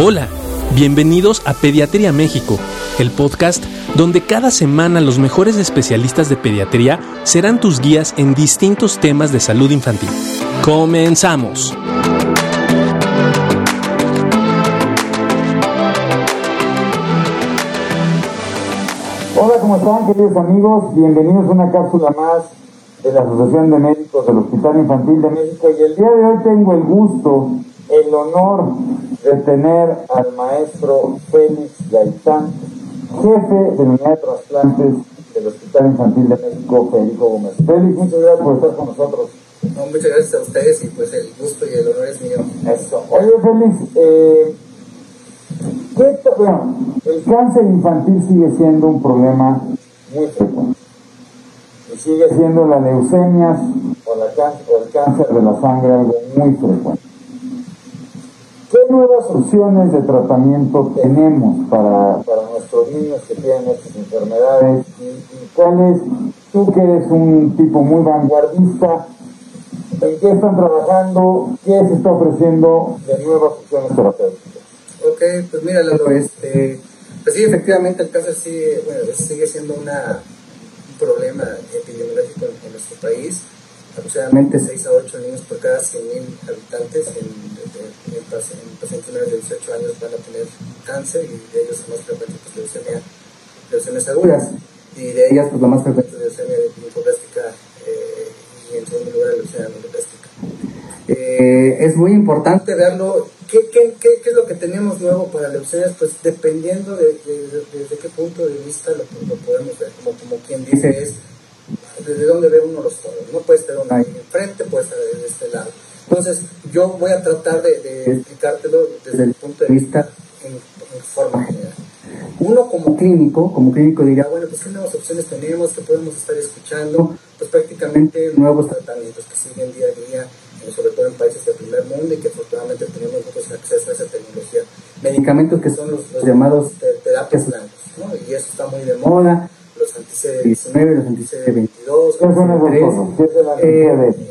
Hola, bienvenidos a Pediatría México, el podcast donde cada semana los mejores especialistas de pediatría serán tus guías en distintos temas de salud infantil. Comenzamos. Hola, ¿cómo están queridos amigos? Bienvenidos a una cápsula más de la Asociación de Médicos del Hospital Infantil de México y el día de hoy tengo el gusto, el honor de tener al maestro Félix Gaitán, jefe de la unidad de trasplantes del Hospital Infantil de México, Federico Gómez. Félix, muchas gracias por estar con nosotros. No, muchas gracias a ustedes y pues el gusto y el honor es mío. Eso. Oye, Félix, eh, ¿qué bueno, el cáncer infantil sigue siendo un problema muy frecuente. Y sigue siendo la leucemia o, la can- o el cáncer de la sangre algo muy frecuente. ¿Qué nuevas opciones de tratamiento tenemos para, para nuestros niños que tienen estas enfermedades? ¿Y, y cuál es, tú que eres un tipo muy vanguardista, en qué están trabajando, qué se está ofreciendo de nuevas opciones terapéuticas? Ok, pues mira, Lalo, este, pues sí, efectivamente el cáncer sigue, bueno, sigue siendo una, un problema epidemiológico en, en nuestro país. Aproximadamente 6 a 8 niños por cada 100.000 habitantes en, en, en paci- en pacientes menores de 18 años van a tener cáncer y de ellos el más frecuente pues leucemia, leucemias agudas y de ellas pues la más frecuente es leucemia linfoblastica eh, y en segundo lugar leucemia mieloblástica. Eh, es muy importante verlo. ¿Qué, qué, qué, qué es lo que tenemos nuevo para leucemias? Pues dependiendo de, de- de- desde qué punto de vista lo, lo podemos ver. Como, como quien dice es, desde dónde ve uno los toros. No puede estar ahí enfrente, puede estar desde este lado. Entonces, yo voy a tratar de, de explicártelo desde el punto de vista en, en forma general. Uno como clínico, como clínico diría, bueno, pues qué nuevas opciones tenemos, qué podemos estar escuchando, pues prácticamente nuevos tratamientos que siguen día a día, eh, sobre todo en países del primer mundo y que afortunadamente tenemos nosotros acceso a esa tecnología. Medicamentos que son los, los llamados te- terapias blancas, ¿no? Y eso está muy de moda, los anti-CD19, los anti-CD22, ¿Qué son esos CD3, cosas? ¿Qué es el eh, anti-CD?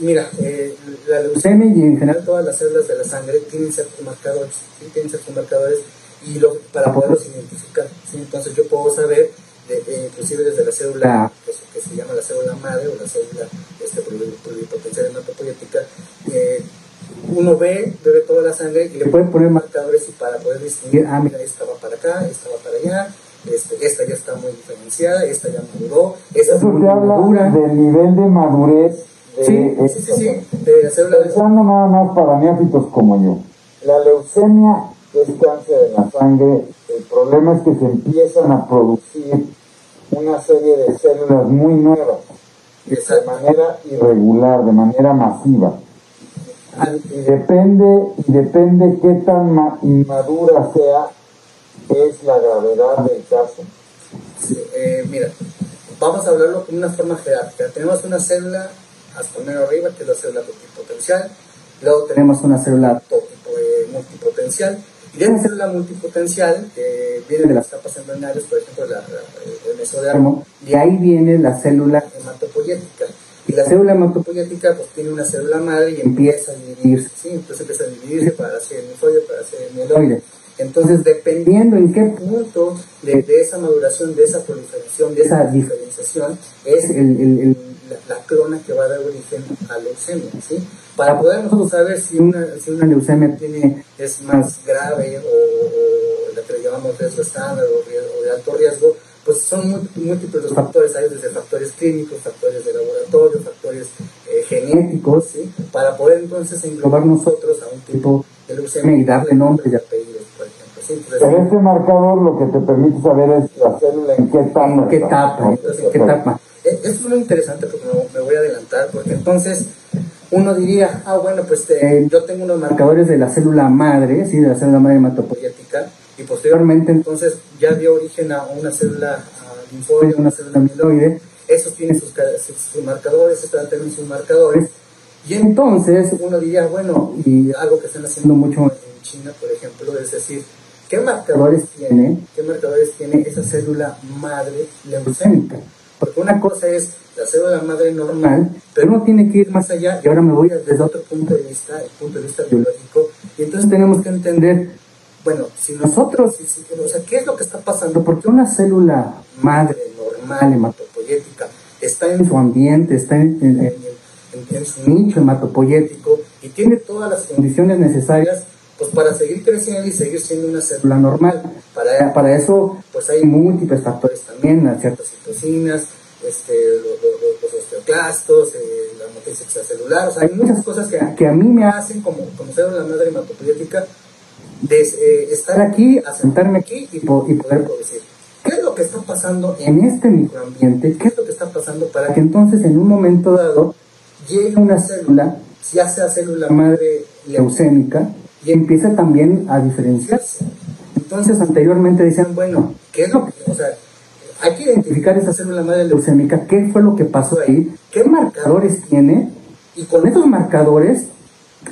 Mira, eh, la leucemia y en general todas las células de la sangre tienen ciertos marcadores, tienen marcadores y lo, para poderlos identificar. Entonces yo puedo saber, de, eh, inclusive desde la célula que que se llama la célula madre o la célula este, pluri- pluripotencial hematopoietica, eh, uno ve, ve toda la sangre y le puede poner marcadores y para poder distinguir, ah, mira, esta va para acá, esta va para allá, este, esta ya está muy diferenciada, esta ya maduró, esta es Eso te habla madura. del nivel de madurez de Sí, sí, sí, sí, de la célula de Pensando nada más para neófitos como yo. La leucemia que es cáncer en la sangre. El problema es que se empiezan a producir una serie de células muy nuevas, de manera irregular, de manera masiva. Y depende, y depende qué tan ma- inmadura sea, es la gravedad del caso. Eh, mira, vamos a hablarlo con una forma jerárquica. Tenemos una célula hasta menos arriba, que es la célula multipotencial. Luego tenemos una célula eh, multipotencial. Y de esa célula multipotencial, que viene de las capas embrionarias, por ejemplo, la, la- el mesodermo, de ahí viene la célula hematopoyética. Y la célula hematopoyética pues tiene una célula madre y empieza a dividirse, ¿sí? Entonces empieza a dividirse para hacer el para hacer el mieloide. Entonces, dependiendo en qué punto de, de esa maduración, de esa proliferación, de esa diferenciación, es el, el- el- la, la clona que va a dar origen a leucemia, ¿sí? Para poder nosotros saber si una, si una leucemia tiene, es más grave o, o la que le llamamos riesgo estándar o, de alto riesgo, pues son múltiples los factores, hay desde factores clínicos, factores de laboratorio, factores eh, genéticos, ¿sí? Para poder entonces englobar nosotros a un tipo de leucemia y darle nombres y apellidos, por ejemplo, ¿sí? Entonces, Pero este marcador lo que te permite saber es la célula en qué etapa. ¿En qué Esto es muy interesante porque me, voy a adelantar, porque entonces uno diría, ah, bueno, pues eh, yo tengo unos marcadores de la célula madre, sí, de la célula madre hematopoyética, y posteriormente entonces ya dio origen a una célula linfoide, una célula amiloide, esos tienen sus, ca- sus, sus marcadores, estos también sus marcadores, y entonces uno diría, bueno, y algo que están haciendo mucho en China, por ejemplo, es decir, ¿qué marcadores tiene, qué marcadores tiene esa célula madre leucémica? Porque una cosa es la célula madre normal, pero uno tiene que ir más allá y ahora me voy desde otro punto de vista, el punto de vista biológico, y entonces tenemos que entender bueno, si nosotros, o sea, ¿qué es lo que está pasando? Porque una célula madre normal, hematopoyética, está en su ambiente, está en, su nicho hematopoyético y tiene todas las condiciones necesarias para seguir creciendo y seguir siendo una célula normal. Para, para eso, pues hay múltiples factores también, ciertas citocinas, este, los, osteoclastos, eh, la matriz extracelular, o sea, hay muchas cosas que, que, a mí me hacen como, como célula madre hematopoyética de eh, estar aquí, asentarme aquí y, y poder decir qué es lo que está pasando en este microambiente, qué es lo que está pasando para que entonces en un momento dado llegue una célula, ya sea célula madre leucémica, y empiece también a diferenciarse. Entonces anteriormente decían, bueno, ¿qué es lo que, o sea, hay que identificar esa célula madre leucémica, qué fue lo que pasó ahí, qué marcadores tiene, y con esos marcadores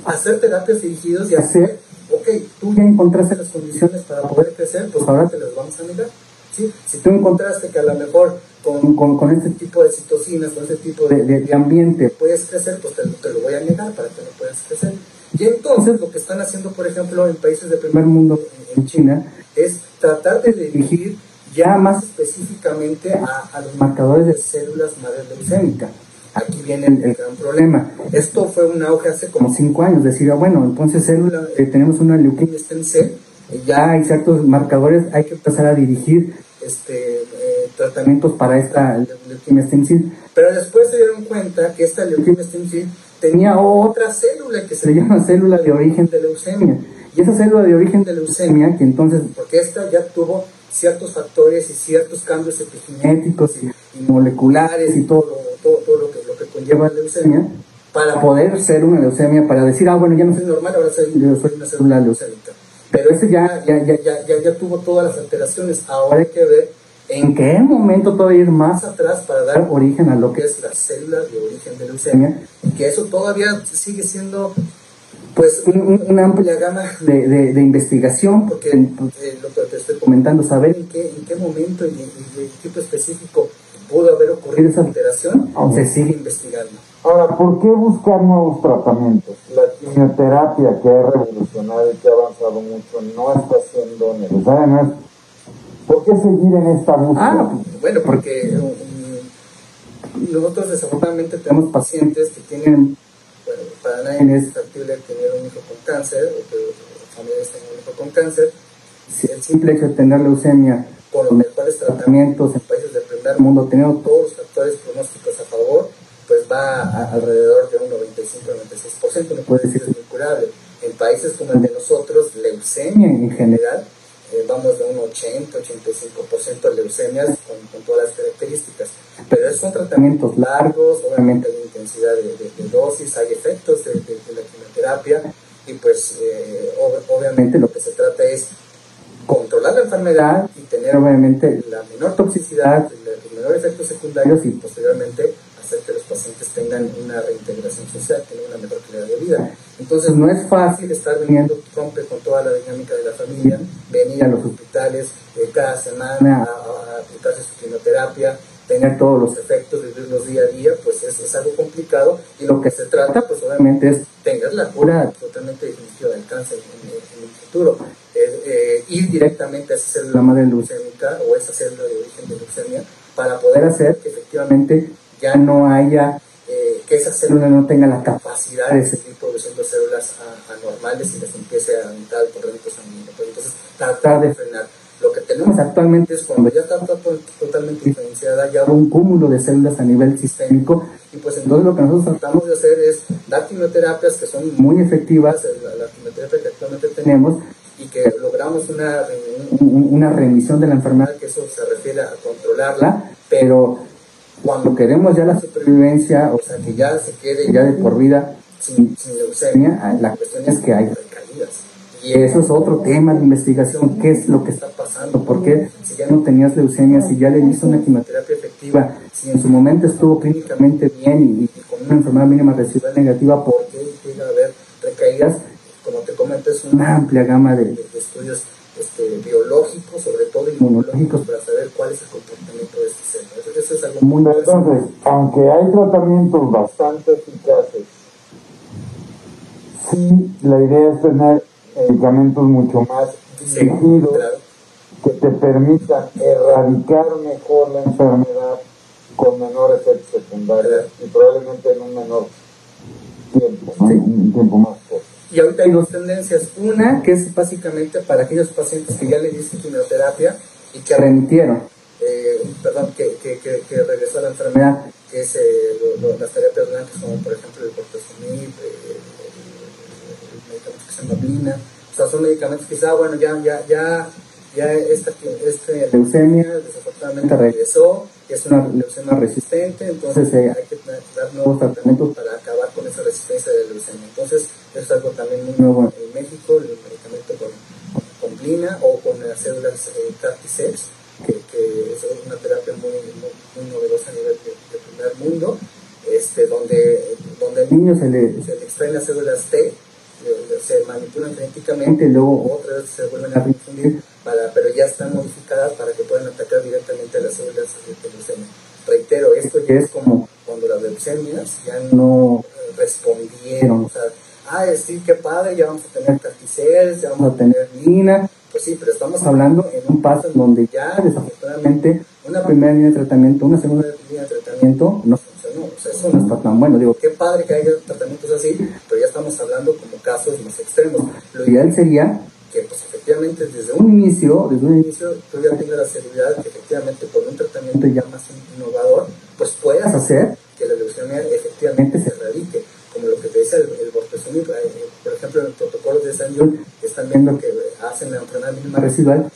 hacer terapias dirigidas y hacer ok, tú ya encontraste las condiciones para poder crecer, pues ahora te las vamos a mirar. ¿sí? Si tú encontraste que a lo mejor con, con, con este tipo de citocinas, con este tipo de, de, ambiente puedes crecer, pues te, te, lo voy a negar para que no puedas crecer. Y entonces lo que están haciendo, por ejemplo, en países de primer mundo, en China, es tratar de dirigir ya más específicamente a, los marcadores de células madre leucémicas aquí viene el, gran problema. Esto fue un auge hace como cinco años, decir, ah, bueno, entonces célula, eh, tenemos una leuquimia stem cell, ya hay ciertos marcadores, hay que empezar a dirigir este, eh, tratamientos para esta leuquimia stem. Pero después se dieron cuenta que esta leuquimia stem tenía otra célula que se llama célula de origen de leucemia. Y esa célula de origen de leucemia, que entonces, porque esta ya tuvo ciertos factores y ciertos cambios epigenéticos y, moleculares y todo, todo, todo lo que conlleva leucemia para poder ser una leucemia, para decir, ah, bueno, ya no soy normal, ahora soy, una célula leucémica. Pero este ya, ya, ya, ya, ya, tuvo todas las alteraciones. Ahora hay que ver en qué momento todavía ir más atrás para dar origen a lo que es la célula de origen de leucemia y que eso todavía sigue siendo pues una amplia gama de, de, investigación porque eh, lo que te estoy comentando saber en qué, en qué momento y en qué tipo específico pudo haber ocurrido esa alteración, se sigue investigando. Ahora, ¿por qué buscar nuevos tratamientos? La quimioterapia que ha revolucionado y que ha avanzado mucho no está siendo necesaria. ¿Por qué seguir en esta búsqueda? Ah, bueno, porque um, nosotros desafortunadamente tenemos pacientes que tienen, bueno, para nadie es factible tener un hijo con cáncer o que familias tengan un hijo con cáncer. El simple hecho de tener leucemia con los mejores tratamientos en países del primer mundo, teniendo todos los factores pronósticos a favor, pues va a alrededor de un 95-96%, no puede decir es incurable. En países como el de nosotros, leucemia en general, eh, vamos de un 80-85% de leucemias con, con, todas las características. Pero son tratamientos largos, obviamente hay intensidad de, dosis, hay efectos de, la quimioterapia y pues eh, obviamente lo que se trata es controlar la enfermedad y tener obviamente la menor toxicidad, los menores efectos secundarios y posteriormente hacer que los pacientes tengan una reintegración social, tengan una mejor calidad de vida. Entonces no es fácil estar viniendo rompe con toda la dinámica de la familia, venir a los hospitales eh, cada semana a, a aplicarse su quimioterapia, tener todos los efectos, vivirlos día a día, pues es, es, algo complicado. Y lo que se trata pues obviamente es tener la cura totalmente definitiva del cáncer en, en el futuro. Eh, ir directamente a esa célula madre leucémica o esa célula de origen de leucemia para poder hacer que efectivamente ya no haya, eh, que esa célula no tenga la capacidad de seguir produciendo células anormales y les empiece a aumentar el torrente sanguíneo. entonces, tratar de frenar. Lo que tenemos actualmente es cuando ya está totalmente diferenciada, ya un cúmulo de células a nivel sistémico, y pues entonces lo que nosotros tratamos de hacer es dar quimioterapias que son muy efectivas, la, la quimioterapia que actualmente tenemos, y que logramos una, una remisión de la enfermedad, que eso se refiere a controlarla, pero cuando queremos ya la supervivencia, o sea, que ya se quede ya de por vida sin, leucemia, ah, la cuestión es que hay recaídas. Y eso es otro tema de investigación, qué es lo que está pasando, por qué si ya no tenías leucemia, si ya le hizo una quimioterapia efectiva, si en su momento estuvo clínicamente bien y, con una enfermedad mínima residual negativa, ¿por qué llega a haber recaídas? como te comento, es una amplia gama de, estudios este, biológicos, sobre todo inmunológicos, para saber cuál es el comportamiento de este ser. Entonces, eso es algo muy Entonces, aunque hay tratamientos bastante eficaces, sí, la idea es tener medicamentos mucho más Sí, dirigidos claro. que te permitan erradicar mejor la enfermedad con menor efectos secundarios y probablemente en un menor tiempo, un tiempo más corto. Y ahorita hay dos tendencias. Una que es básicamente para aquellos pacientes que ya le dicen quimioterapia y que remitieron, eh, perdón, que, que, que, regresó a la enfermedad, que es eh, las terapias blancas, como por ejemplo el cortesomib, eh, el, medicamento que se llama Blina. O sea, son medicamentos que quizá, bueno, ya, ya, ya, ya esta, este leucemia desafortunadamente regresó, es una leucemia resistente, entonces hay que dar nuevos tratamientos para acabar con esa resistencia de la leucemia. Entonces, eso es algo también muy nuevo en México, el medicamento con, con Blina o con las células eh, CAR-T-cells, que, que es una terapia muy, muy, muy novedosa a nivel de, de primer mundo, este, donde, donde al niño se le, se le extraen las células T, se manipulan genéticamente luego otras se vuelven a reinfundir, para, pero ya están modificadas para que puedan atacar directamente a las células de de leucemia. Reitero, esto ya es como cuando las leucemias ya no eh, respondieron, o sea, ah, sí, qué padre, ya vamos a tener carticeles, ya vamos a tener lina, pues sí, pero estamos hablando en un paso donde ya desafortunadamente una primera línea de tratamiento, una segunda línea de tratamiento no funcionó, o sea, eso no está tan bueno, digo, qué padre que haya tratamientos así, pero ya estamos hablando como casos más extremos. Lo ideal sería que pues efectivamente desde un inicio, desde un inicio tú ya tengas la seguridad que efectivamente por un tratamiento ya más innovador, pues puedas hacer que la leucemia efectivamente se erradique, como lo que te dice el, eh, por ejemplo en el protocolo de San John, están viendo que hacen la enfermedad mínima residual,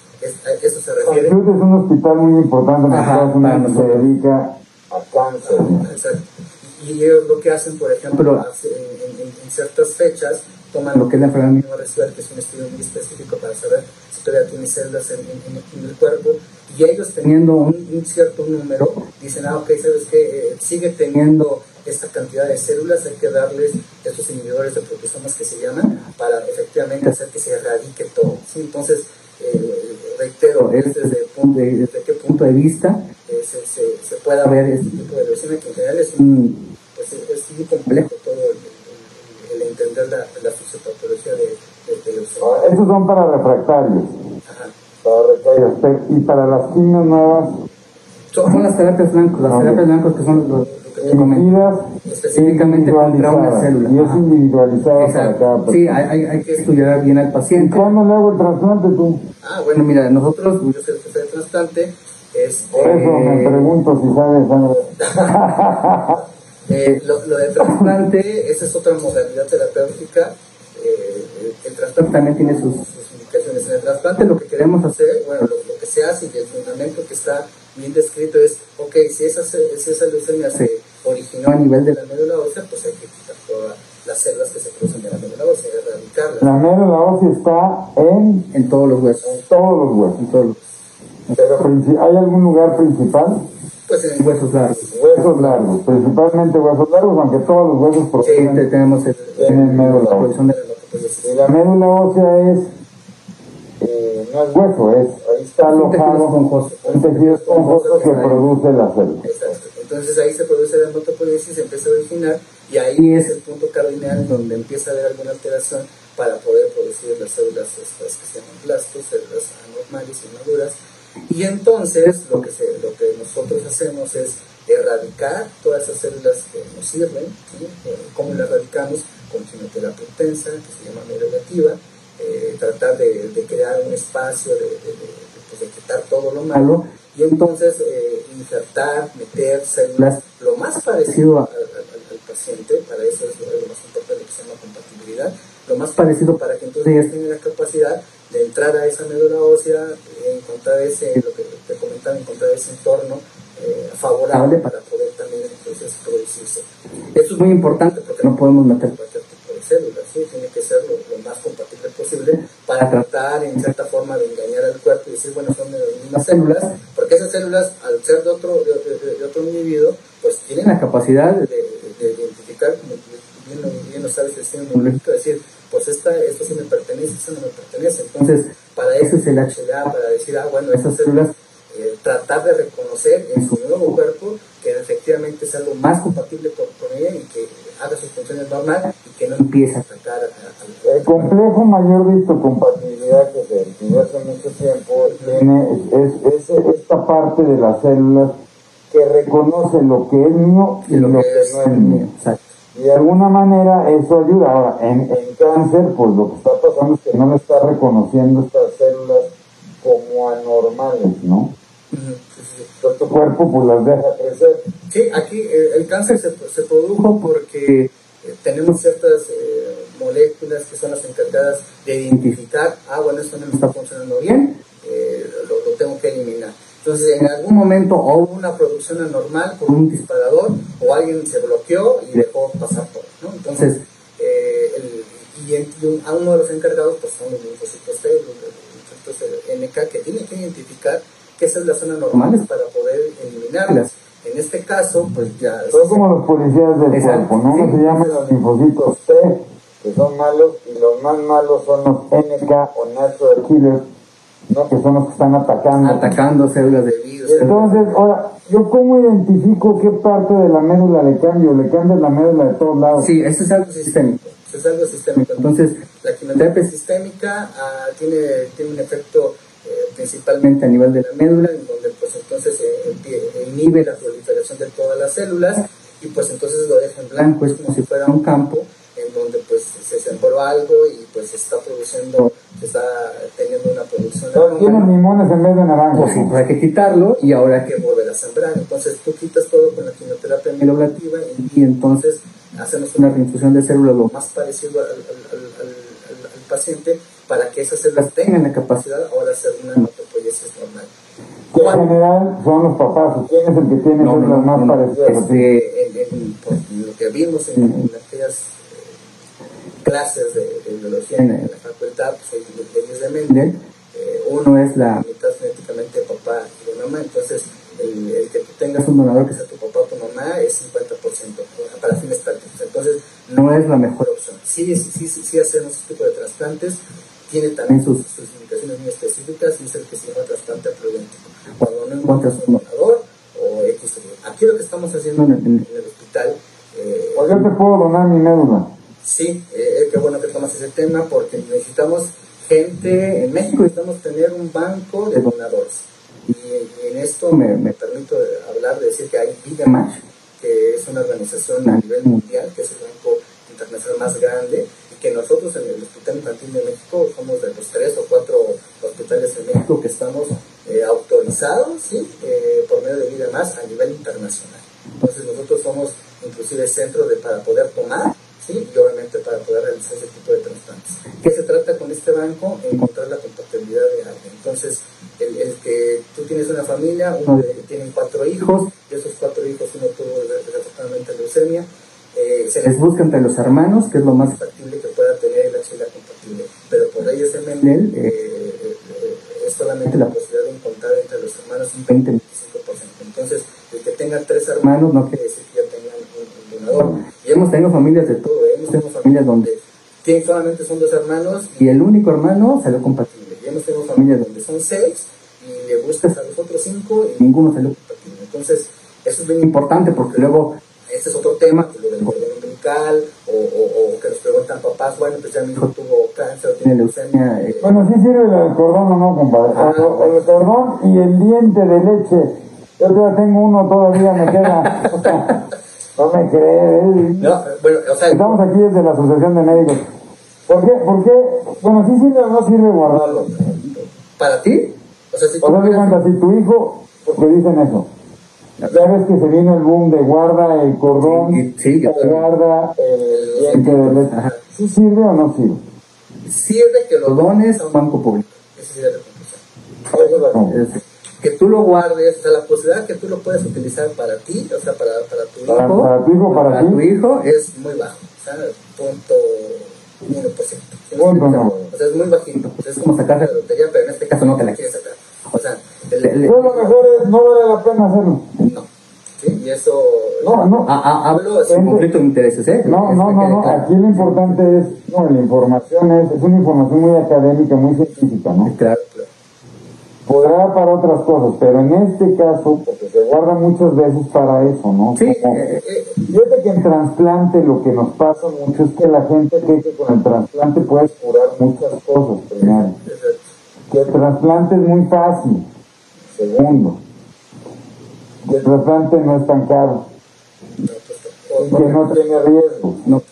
eso se refiere. Es un hospital muy importante en Estados Unidos que se dedica a cáncer. Exacto. Y ellos lo que hacen, por ejemplo, en, en- en ciertas fechas, toman lo que es la enfermedad mínima residual, que es un estudio muy específico para saber si todavía tiene células en, en- en- el cuerpo, y ellos teniendo un, un cierto número, dicen, ah, ok, ¿sabes qué? Eh, sigue teniendo esta cantidad de células, hay que darles estos inhibidores de proteosomas que se llaman, para efectivamente hacer que se erradique todo. ¿sí? Entonces, eh, reitero, es desde, de- desde qué punto de vista eh, se, se, se pueda ver este tipo de leucemia, que en general es, un, pues, es muy complejo todo el, el- el entender la, la fisiopatología de, de, de leucemia. Ahora, Esos son para refractarios. Ajá. Para refractarios. Y para las quimios nuevas, Son las terapias blancas, las Ok. terapias blancas que son lo, que dirigidas Específicamente contra una célula. Y es individualizada para cada Sí, persona. hay, hay, hay que estudiar bien al ¿Y paciente. cuándo le hago el trasplante tú? Ah, bueno, mira, nosotros, yo soy el jefe de trasplante, Por eso me pregunto si sabes. Eh, lo, lo de trasplante, esa es otra modalidad terapéutica. Eh, el, el trasplante también tiene sus, sus indicaciones. En el trasplante lo que queremos hacer, bueno, lo, lo que se hace y el fundamento que está bien descrito es, ok, si esa, si esa leucemia se originó a nivel de la médula ósea, pues hay que quitar todas las células que se producen de la médula ósea, erradicarlas La médula ósea está en, en todos los huesos. en todos los huesos. En todos los, Pero princi- ¿hay algún lugar principal? pues en huesos largos. Huesos largos, principalmente huesos largos, aunque todos los huesos Sí, proceden te- tenemos el, Tienen médula la ósea. de la. Y médula ósea es, eh, no es hueso, es, ahí está alojado un tejido esponjoso que produce la célula. Exacto. Entonces ahí se produce la hematopoiesis, empieza a originar y ahí es el punto cardinal donde empieza a haber alguna alteración para poder producir las células estas que se llaman blastos, células anormales y maduras. Y entonces lo que, lo que nosotros hacemos es erradicar todas esas células que nos sirven. ¿sí? Eh, ¿Cómo las erradicamos? Con quimioterapia intensa, que se llama negativa, eh, tratar de, crear un espacio, de, pues, de quitar todo lo malo y entonces eh, insertar, meter células lo más parecido al, al- al paciente, para eso es lo, más importante que se llama compatibilidad, lo más parecido para que entonces ellos tengan la capacidad de entrar a esa médula ósea, encontrar ese, lo que te comentaba, encontrar ese entorno eh, favorable para poder también entonces producirse. Eso es muy importante porque no podemos meter cualquier tipo de células, ¿sí? tiene que ser lo, lo más compatible posible para tratar en cierta forma de engañar al cuerpo y decir, bueno, son de las mismas células, porque esas células, al ser de otro, de, otro individuo, pues tienen la capacidad de, de- de identificar, como bien, lo- bien lo sabes, el decir, pues esta, esto sí me pertenece, esto no me pertenece. Entonces, para eso es el HLA, para decir, ah, bueno, esas células eh, tratar de reconocer en su nuevo cuerpo que efectivamente es algo más compatible con, con ella y que haga sus funciones normal y que no empiece a atacar a- a- al El complejo mayor de histocompatibilidad que se definió hace mucho tiempo tiene es, es esta parte de las células que reconoce lo que es mío y lo, que, no es mío. Y de alguna manera eso ayuda. Ahora, en, en cáncer, pues lo que está pasando es que no le está reconociendo estas células como anormales, ¿no? Cuerpo pues las deja crecer. Sí, aquí eh, el cáncer se, se produjo porque eh, tenemos ciertas eh, moléculas que son las encargadas de identificar, ah, bueno, esto no me está funcionando bien, lo, lo tengo que eliminar. Entonces, en algún momento hubo una producción anormal por un disparador o alguien se bloqueó y dejó pasar todo, ¿no? Entonces, el, y, a uno de los encargados pues son los linfocitos T, los linfocitos NK, que tienen que identificar qué células son anormales para poder eliminarlas. En este caso, pues ya... Son como los policías del cuerpo, ¿no? Sí. se llaman los linfocitos T, que son malos, y los más malos son los NK o Natural Killers, ¿no? que son los que están atacando. Atacando células de virus. Entonces, ahora, ¿yo cómo identifico qué parte de la médula le cambio? ¿Le cambio la médula de todos lados? Sí, eso es algo sistémico. Eso es algo sistémico. Entonces, la quimioterapia sistémica ah, tiene, tiene un efecto principalmente a nivel de la médula, en donde pues entonces eh, inhibe la proliferación de todas las células y pues entonces lo deja en blanco, es como si fuera un campo en donde pues se sembró algo y pues se está produciendo, se está teniendo una producción. Tienen limones en vez de naranjas. Pues, hay que quitarlo y ahora hay que volver a sembrar. Entonces tú quitas todo con la quimioterapia mieloblativa y, y entonces hacemos una reinfusión de células lo más parecido al, al, al, al, paciente para que esas células tengan la capacidad. ahora de hacer una hematopoiesis normal. En general son los papás, ¿quién es el que tiene no, no, más no, parecidas? Lo que vimos en, en aquellas clases de, de biología en, en, la facultad, pues hay leyes de Mendel. Eh, uno es la mitad genéticamente de papá y de mamá, entonces el, el, que tú tengas un donador que sea tu papá o tu mamá es 50% para fines no es la mejor opción. Sí, sí, sí, sí hacemos este tipo de trasplantes, tiene también sus, sus limitaciones muy específicas y es el que se llama trasplante apludéntico. Cuando no encuentras un donador o X. Aquí lo que estamos haciendo en el, en el hospital. Eh, ¿Por qué te puedo donar mi médula? Sí, eh, qué bueno que tomas ese tema porque necesitamos gente, en México necesitamos tener un banco de donadores. Y, y en esto me, me, permito hablar de decir que hay Match, que es una organización a nivel mundial, que es el banco internacional más grande, y que nosotros en el Hospital Infantil de México somos de los tres o cuatro hospitales en México que estamos eh, autorizados ¿sí? eh, por medio de Vida Más a nivel internacional. Entonces nosotros somos inclusive centro de, para poder tomar ¿sí? y obviamente para poder realizar ese tipo de trasplantes. ¿Qué se trata con este banco? Encontrar la compatibilidad de alguien. Entonces, el, el que tú tienes una familia, uno tienen cuatro hijos, y esos cuatro hijos uno tuvo desafortunadamente leucemia, eh, se les busca entre los hermanos, que es lo más factible que pueda tener la axila compatible. Pero por de Mendel, eh, eh, es solamente la posibilidad de encontrar entre los hermanos un 20-25%. Entonces, el que tenga tres hermanos no quiere decir que ya tengan un, donador. Y hemos tenido familias de todo, ¿eh? hemos tenido familias donde tienen, solamente son dos hermanos y el único hermano salió compatible. Y hemos tenido familias donde son seis y le buscas a los otros cinco y ninguno salió compatible. Entonces, eso es bien importante porque luego, este es otro tema, lo o, o, o, que nos preguntan papás, bueno, pues ya mi hijo tuvo cáncer o tiene leucemia. Eh, bueno, sí sirve el cordón o no, compadre. Ah, el, el cordón y el diente de leche. Yo todavía tengo uno, todavía me queda. No me crees. No, bueno, o sea, Estamos aquí desde la Asociación de Médicos. ¿Por qué? ¿Por qué? Bueno, ¿sí sirve o no sirve guardarlo? ¿Para ti? O sea, si, o sea, cuenta, si tu hijo, te dicen eso. Ya ves que se vino el boom de guarda el cordón, sí, sí, guarda el diente de. ¿Sí sirve o no sirve? Sirve que lo dones a un banco público. Eso es la conclusión que tú lo guardes, o sea, la posibilidad que tú lo puedas utilizar para ti, o sea, para, para tu hijo, para, para, tu hijo, para, para tu hijo, es muy bajo, o sea, punto 1%. Punto no. O sea, es muy bajito, o sea, es como sacar la lotería, pero en este caso no te la quieres sacar. O sea, el, lo mejor es, no vale la pena hacerlo. No. ¿Sí? Y eso. No, no. A, a, hablo sin conflicto de intereses, ¿eh? No, no, no, no. Aquí lo importante es, no, la información es, es una información muy académica, muy científica, ¿no? Claro, claro. podrá para otras cosas, pero en este caso, porque se guarda muchas veces para eso, ¿no? Sí, eh, eh, Fíjate que en trasplante lo que nos pasa mucho es que la gente cree que con el trasplante puedes curar muchas cosas, primero. Que el trasplante es muy fácil, segundo. Que el trasplante no es tan caro No, y que no tiene riesgo. No.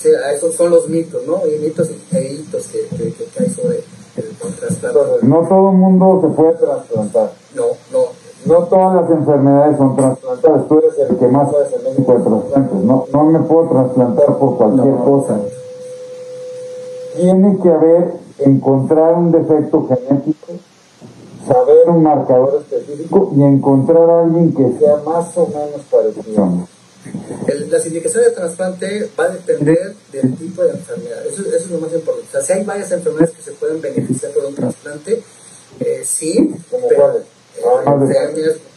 Sí, esos son los mitos, ¿no? Y mitos e hitos que, que, que, hay sobre el, el trasplante. No todo el mundo se puede trasplantar. No, no. No todas las enfermedades son trasplantables. Tú eres el que más sabes de trasplantes. No, no me puedo trasplantar por cualquier No. cosa. Tiene que haber, encontrar un defecto genético, saber un marcador específico y encontrar a alguien que sea más o menos parecido. El, la indicación de trasplante va a depender del tipo de enfermedad. Eso, eso es lo más importante. O sea, si hay varias enfermedades que se pueden beneficiar por un trasplante, eh, sí. ¿Como cuáles? eh, Ah,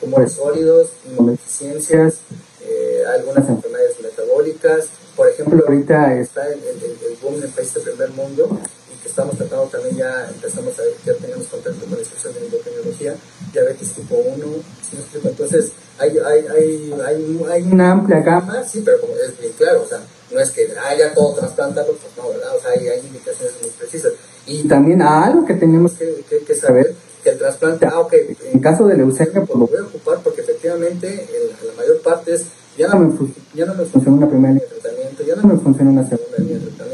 tumores sólidos, inmunodeficiencias, eh, algunas enfermedades metabólicas. Por ejemplo, ahorita está el, el, el- el boom en países del primer mundo y que estamos tratando también ya, empezamos a ver, ya tenemos contacto con la Institución de Diabetes tipo 1, ¿sí me explico? Entonces, hay, hay, hay, hay, hay una amplia gama, sí, pero como es bien claro, o sea, no es que haya todo trasplantado, pues no, ¿verdad? O sea, hay, indicaciones muy precisas. Y también algo que tenemos que, que, saber, que el trasplante, ah, ok, en caso de leucemia, pues lo voy a ocupar porque efectivamente en la mayor parte es, ya no me, ya no me funciona una primera línea de tratamiento, ya no me funciona una segunda línea de tratamiento,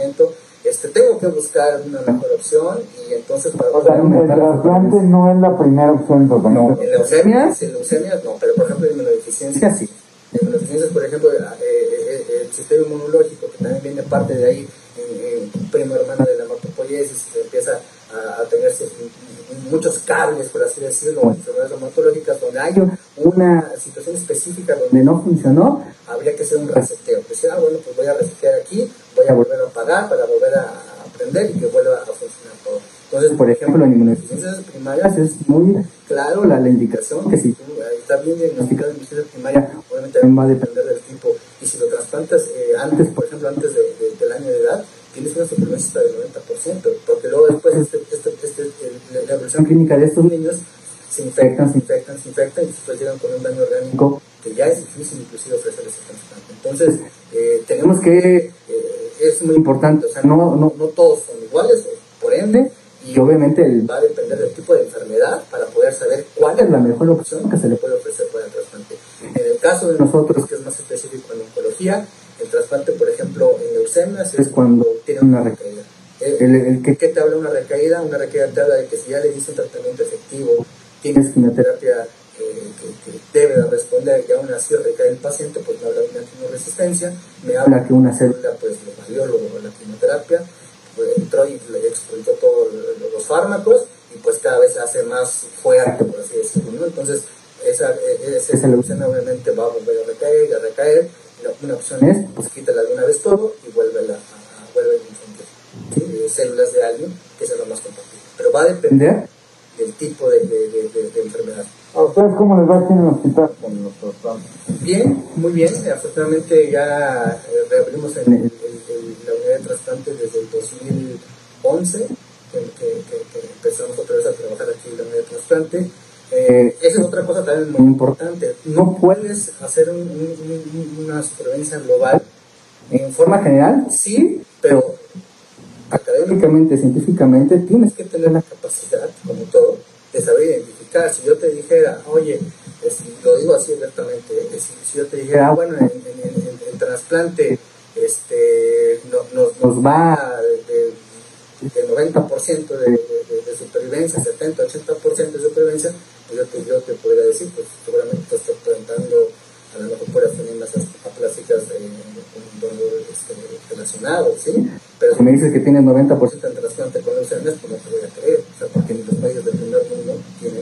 que buscar una mejor opción y entonces para O sea, poder el trasplante no es la primera opción no, totalmente. en leucemias, en leucemias no, pero por ejemplo en inmunodeficiencia sí. En inmunodeficiencias, por ejemplo, eh, eh, eh, el sistema inmunológico, que también viene parte de ahí, en, en primo hermano de la hematopoiesis, que empieza a, a tener muchos cables, por así decirlo, en enfermedades reumatológicas, donde hay una situación específica donde no funcionó, habría que hacer un reseteo. Decir, ah, bueno, pues voy a resetear aquí, voy a volver a pagar para volver a aprender y que vuelva a funcionar todo. Entonces, por ejemplo, en inmunodeficiencias primarias es muy claro la, la indicación que si tú estás bien diagnosticado en inmunodeficiencia primaria, obviamente también va a depender del tipo. Y si lo trasplantas eh, antes, por ejemplo, antes de- de- del año de edad, tienes una supervivencia hasta del 90%, porque luego después este, este, este, el- la evolución clínica de estos niños se infectan, se infectan, se infectan y después llegan con un daño orgánico que ya es difícil inclusive ofrecer ese trasplante. Entonces, eh, tenemos que, es muy importante, o sea, no, no, no todos son iguales, por ende, y obviamente el- va a depender del tipo de enfermedad para poder saber cuál es la mejor opción que se le puede ofrecer para el trasplante. En el caso de nosotros, que es más específico en oncología, el trasplante, por ejemplo, en leucemias es cuando tienen una recaída. El, el, el que, ¿qué te habla una recaída? Una recaída te habla de que si ya le diste un tratamiento efectivo, tienes quimioterapia que, que debe de responder y aún así recae el paciente, pues me habla de una quimioresistencia, me habla que una célula pues le valió lo- la quimioterapia, pues, entró y le expulsó todos los fármacos y pues cada vez se hace más fuerte, por así decirlo, ¿no? Entonces, esa, esa, esa leucemia obviamente va a volver a recaer y a recaer. Una opción es, pues quítala de una vez todo y vuelve a, a, vuelve a infundir células de alguien que sea lo más compatible. Pero va a depender del tipo de, de, de, de- de enfermedad. ¿A ustedes cómo les va aquí en el hospital? Bien, muy bien. Afortunadamente ya eh, reabrimos el- la unidad de trasplantes desde el 2011, que, que- que- empezamos otra vez a trabajar aquí en la unidad de trasplante. Eh, esa es otra cosa también muy importante. No puedes hacer un- una supervivencia global en forma general, sí, pero académicamente, científicamente, tienes que tener la capacidad, como todo, de saber identificar. Si yo te dijera, oye, es- lo digo así abiertamente, si, si yo te dijera, ah, bueno, en, en- en- en- el trasplante este, no- nos, nos va de, de 90% de, de, supervivencia, 70, 80% de supervivencia, pues yo te, yo te podría decir, pues seguramente estás trasplantando a lo mejor tener unas aplásticas de un dolor este, relacionado, ¿sí? Pero si me dices que tienes 90% en trasplante con leucemias, pues no te voy a creer,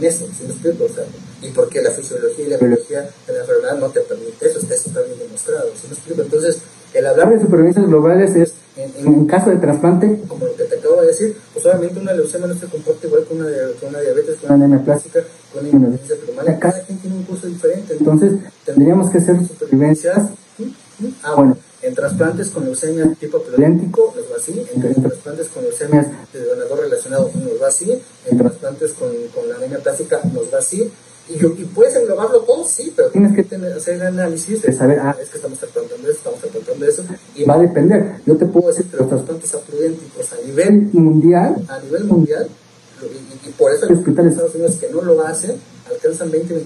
eso, ¿sí me explico? O sea, y porque la fisiología y la biología de la enfermedad no te permite eso, está, está bien demostrado, ¿sí me explico? Entonces, el hablar de supervivencias globales es, en, en un caso de trasplante, como lo que te acabo de decir, pues obviamente una leucemia no se comporta igual que una, que una diabetes, que una anemia plástica, con una inmunodeficiencia primaria, cada quien tiene un curso diferente, entonces tendríamos que hacer supervivencias, ¿sí? ¿sí? ah bueno, en trasplantes con leucemia tipo pluriéntico, les voy a así, en, trasplantes con leucemias de donador relacionado nos va así, en trasplantes con, con la anemia plástica nos va así, y, y, puedes englobarlo todo, sí, pero tienes que tener, hacer el análisis de saber, ah, es que estamos tratando de eso, estamos tratando de eso, y va a depender. Yo te puedo decir que los trasplantes apludénticos a nivel mundial, a nivel mundial, y, por eso los hospitales Estados Unidos que no lo hacen, alcanzan 20-25%.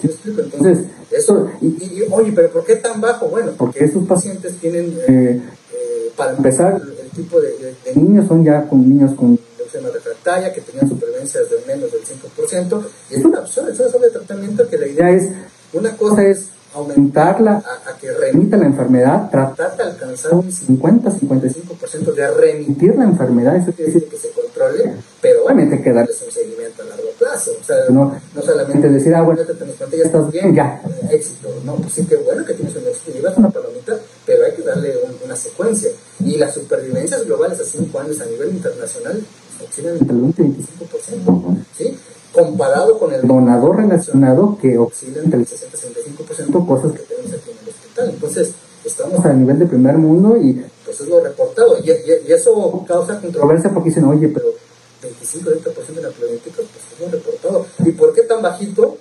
¿Sí explico? Entonces, eso, y, oye, pero ¿por qué tan bajo? Bueno, porque estos pacientes tienen, eh, eh, para empezar, el, tipo de, de, niños son ya con niños con leucemia refractaria, que tenían supervivencias de menos del 5%, y es una opción, es una opción de tratamiento que la idea es, una cosa es aumentarla a, que remita la enfermedad, tratar de alcanzar un 50-55% de remitir la enfermedad, eso quiere decir que se controle, pero obviamente que darles un seguimiento a largo plazo, o sea, no, no solamente decir, ah, bueno, te trasplante, ya estás bien, ya, éxito, no, pues sí que bueno que tienes una llevas una palomita, pero hay que darle una secuencia, y las supervivencias globales a 5 años a nivel internacional oscilan entre el 20 y el 25%, ¿sí? comparado con el donador relacionado que oscila entre el 60 y 65%, cosas que tenemos aquí en el hospital. Entonces, estamos a nivel de primer mundo y pues es lo reportado. Y, y, eso causa controversia porque dicen, oye, pero 25-30% de la plenética, pues es lo reportado. ¿Y por qué tan bajito?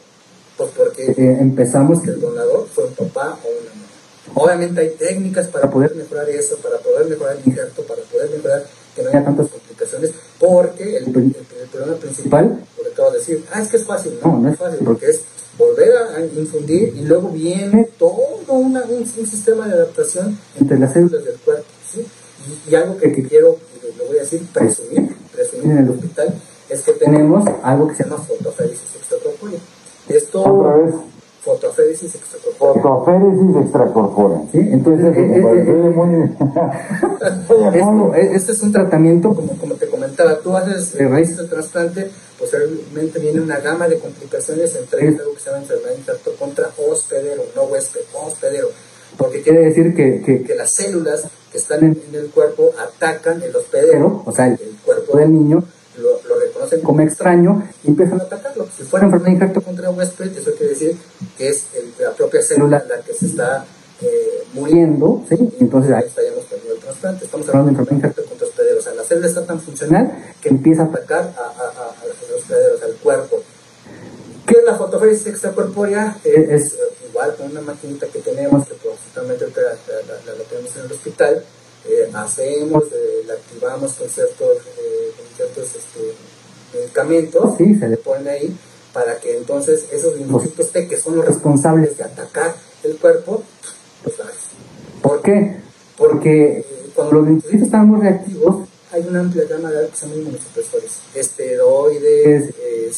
Pues porque eh, empezamos que el donador fue un papá o una mamá. Obviamente hay técnicas para poder mejorar eso, para poder mejorar el injerto, para poder mejorar que no haya tantas complicaciones, porque el, el problema principal acabo de decir, ah, es que es fácil. No, no es fácil, porque es volver a infundir y luego viene todo una, un, sistema de adaptación entre las células del cuerpo. ¿sí? Y, algo que, que quiero, lo voy a decir, presumir, presumir en el hospital, es que tenemos algo que se llama fotoféresis extracorpórea. Esto, ¿Otra vez? Fotoféresis extracorpórea. Fotoféresis extracorpórea. ¿Sí? Entonces, eh, eh, eh, muy... este es un tratamiento, como, como te tú haces raíces de trasplante, posteriormente viene una gama de complicaciones, entre algo que se llama enfermedad contra hospedero, no huésped, hospedero. Porque quiere decir que, que, que las células que están en, el cuerpo atacan el hospedero, o sea, el, cuerpo del niño, lo, lo, reconocen como extraño y empiezan a atacarlo. Si fuera enfermedad infarto contra huésped, eso quiere decir que es la propia célula la que se está eh, muriendo, ¿sí? Entonces ahí estaríamos perdiendo el trasplante. Estamos hablando de enfermedad infarto contra hospedero. O sea, la célula está tan funcional que empieza a atacar a, a, a, los hospederos, al cuerpo. ¿Qué es la fotoféresis extracorpórea? Eh, es, igual con una maquinita que tenemos, que justamente la, la, la, tenemos en el hospital, eh, hacemos, eh, la activamos con ciertos, eh, con ciertos este, medicamentos, sí, se le ponen ahí, para que entonces esos linfocitos T, que son los responsables de atacar el cuerpo, los hagan. ¿Por qué? Porque cuando los linfocitos están muy reactivos, una amplia gama de algo que se llaman inmunosupresores, esteroides, eh,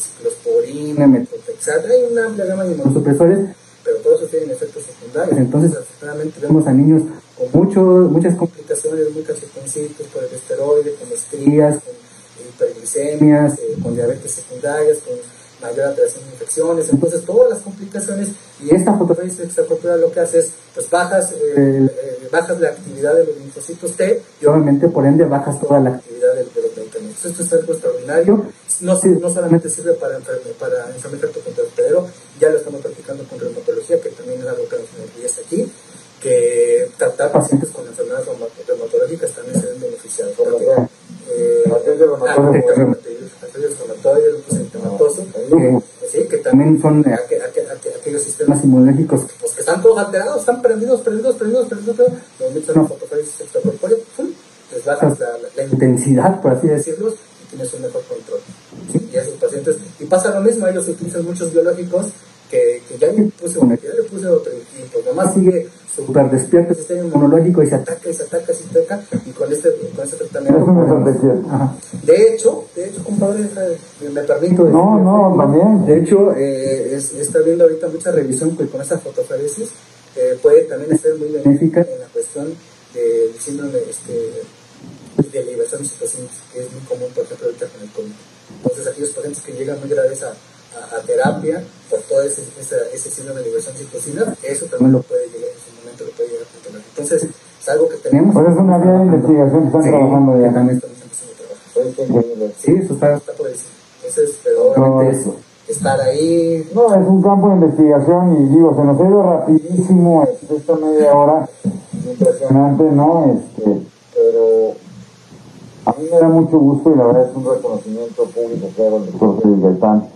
ciclosporina, methotrexate, hay una amplia gama de inmunosupresores, pero todos tienen efectos secundarios. Entonces, afortunadamente vemos a niños con mucho, muchas complicaciones, muchas circuncitos por el esteroide, con estrías, con hiperglicemias, eh, con diabetes secundarias, con mayor alteración de infecciones, entonces todas las complicaciones y esta fotoféresis extracorporal lo que hace es, pues bajas, eh, eh, bajas la actividad de los linfocitos T y obviamente por ende bajas toda la actividad de, los medicamentos. Esto es algo extraordinario, no, no solamente sirve para, para enfermedad hospedero, ya lo estamos practicando con reumatología, que también es algo que nos enorgullece aquí, que tratar pacientes con enfermedades reumatológicas también se ven beneficiados. Porque, eh, sí, que también son aquellos sistemas inmunológicos pues, que están todos alterados, están prendidos, prendidos, prendidos, prendidos, prendidos, los metes en fotoféresis extracorpóreo, les bajas la, la, intensidad, por así decirlo, y tienes un mejor control. Y esos pacientes, y pasa lo mismo, ellos utilizan muchos biológicos que, que ya le puse que ya le puse otro, y pues nomás sigue súper despierto el sistema inmunológico y se ataca y se ataca y se ataca y con este, con este tratamiento. De hecho, de hecho, compadre, me permito. No, no, también. De hecho, eh, es, está viendo ahorita mucha revisión con esta fotoféresis eh, puede también ser muy benéfica en la cuestión del síndrome este, de liberación de situaciones que es muy común, por ejemplo, ahorita con el COVID. Entonces, aquellos pacientes que llegan muy graves a a, terapia por todo ese, ese, ese síndrome de diversión citocina, eso también lo puede llegar, en su momento lo puede llegar a controlar. Entonces, es algo que tenemos. Pero es una vía de investigación están trabajando ya. También estamos empezando a trabajar. Sí, eso está, está por decir. Entonces, pero obviamente no, estar ahí. No, es un campo de investigación y digo, se nos ha ido rapidísimo esta media hora impresionante, ¿no? Este, pero a mí me da mucho gusto y la verdad es un reconocimiento público que hago al doctor Félix Gaitán,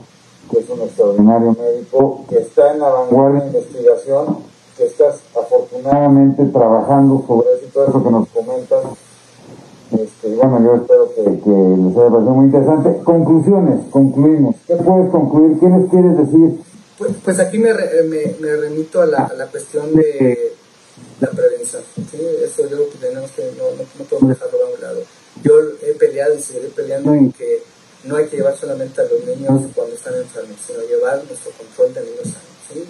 que es un extraordinario médico, que está en la vanguardia de investigación, que estás afortunadamente trabajando sobre eso y todo eso que nos comentas. Este, bueno, yo espero que, que les haya parecido muy interesante. Conclusiones, concluimos. ¿Qué puedes concluir? ¿Qué les quieres decir? Pues, pues aquí me, me, me remito a la, a la cuestión de la prevención. ¿sí? Eso yo creo que tenemos que, no, no, no podemos dejarlo a un lado. Yo he peleado y seguiré peleando en que no hay que llevar solamente a los niños cuando están enfermos, sino llevar nuestro control de niños sanos. ¿sí?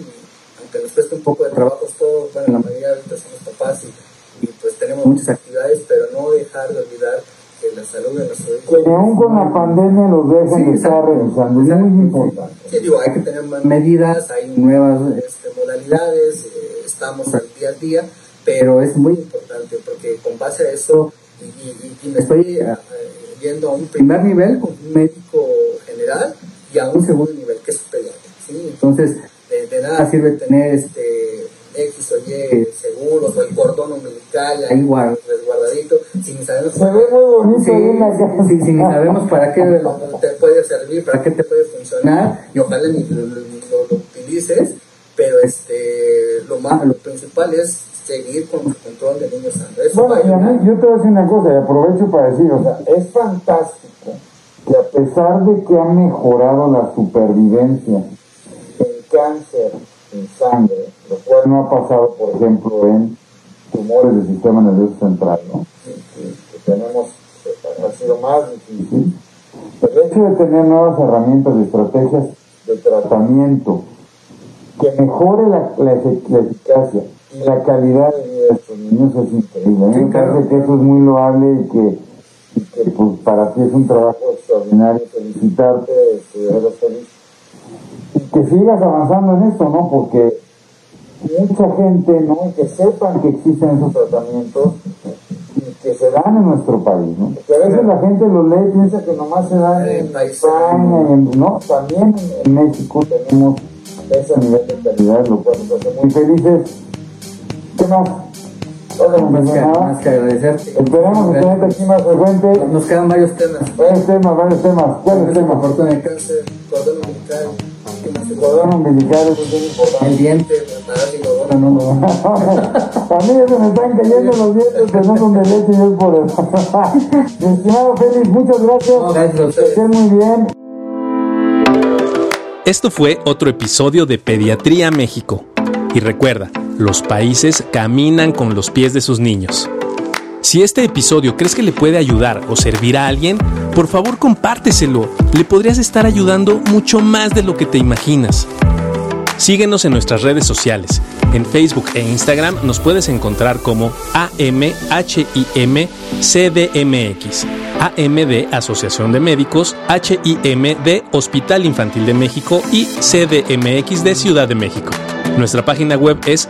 Aunque nos cueste un poco de trabajo todos, bueno, la mayoría de somos papás y, y pues tenemos muchas actividades, pero no dejar de olvidar que la salud de nuestro hijo. Que aún con la pandemia los dejen de estar revisando, es muy importante. Sí, digo, hay que tener más medidas, hay nuevas este, modalidades, eh, estamos al día a día, pero es muy importante porque con base a eso, y, y, y me estoy uh, yendo a un primer nivel con un médico general y a un segundo nivel que es pediatra. ¿sí? Entonces, de, de, nada sirve tener este X o Y seguros o el cordón umbilical ahí resguardadito, si ni sabemos, Se ve muy bonito sí, ahí sabemos para qué te puede servir, para qué te puede funcionar, y ojalá ni lo, lo, lo, lo utilices, pero este lo más lo principal es seguir con el control de niños Bueno, y a ayudar. mí, yo te voy a decir una cosa, y aprovecho para decir, o sea, es fantástico que a pesar de que ha mejorado la supervivencia en cáncer en sangre, lo cual no ha pasado, por ejemplo, en tumores del sistema nervioso central, ¿no? Que, que- que tenemos, ha sido más difícil. El hecho de tener nuevas herramientas y estrategias de tratamiento que mejore la, la la eficacia y la calidad de vida de estos niños es increíble. A mí me parece que eso es muy loable y que, y que, pues, para ti es un trabajo extraordinario. Felicitarte, este, veras feliz. Y que sigas avanzando en esto, ¿no? Porque mucha gente, ¿no? Que sepan que existen esos tratamientos y que se dan en nuestro país, ¿no? Porque a veces la gente los lee y piensa que nomás se dan En. España, en- no, también en, México tenemos ese nivel de calidad, lo cual nos hace muy felices. ¿Qué más? No Más que, más que agradecerte. Esperemos que tenerte aquí más frecuente. Nos quedan varios temas. Varios temas, varios temas. ¿Cuáles temas? fortuna de cáncer, cordón umbilical, ¿qué más te El cordón dar? umbilical eso es muy importante. el diente, no, no. A mí ya se me están cayendo los dientes que no son de leche y es por eso. Estimado Félix, muchas gracias. No, gracias a estén muy bien. Esto fue otro episodio de Pediatría México. Y recuerda, los países caminan con los pies de sus niños. Si este episodio crees que le puede ayudar o servir a alguien, por favor compárteselo. Le podrías estar ayudando mucho más de lo que te imaginas. Síguenos en nuestras redes sociales. En Facebook e Instagram nos puedes encontrar como AMHIMCDMX, AM de Asociación de Médicos, HIM de Hospital Infantil de México y CDMX de Ciudad de México. Nuestra página web es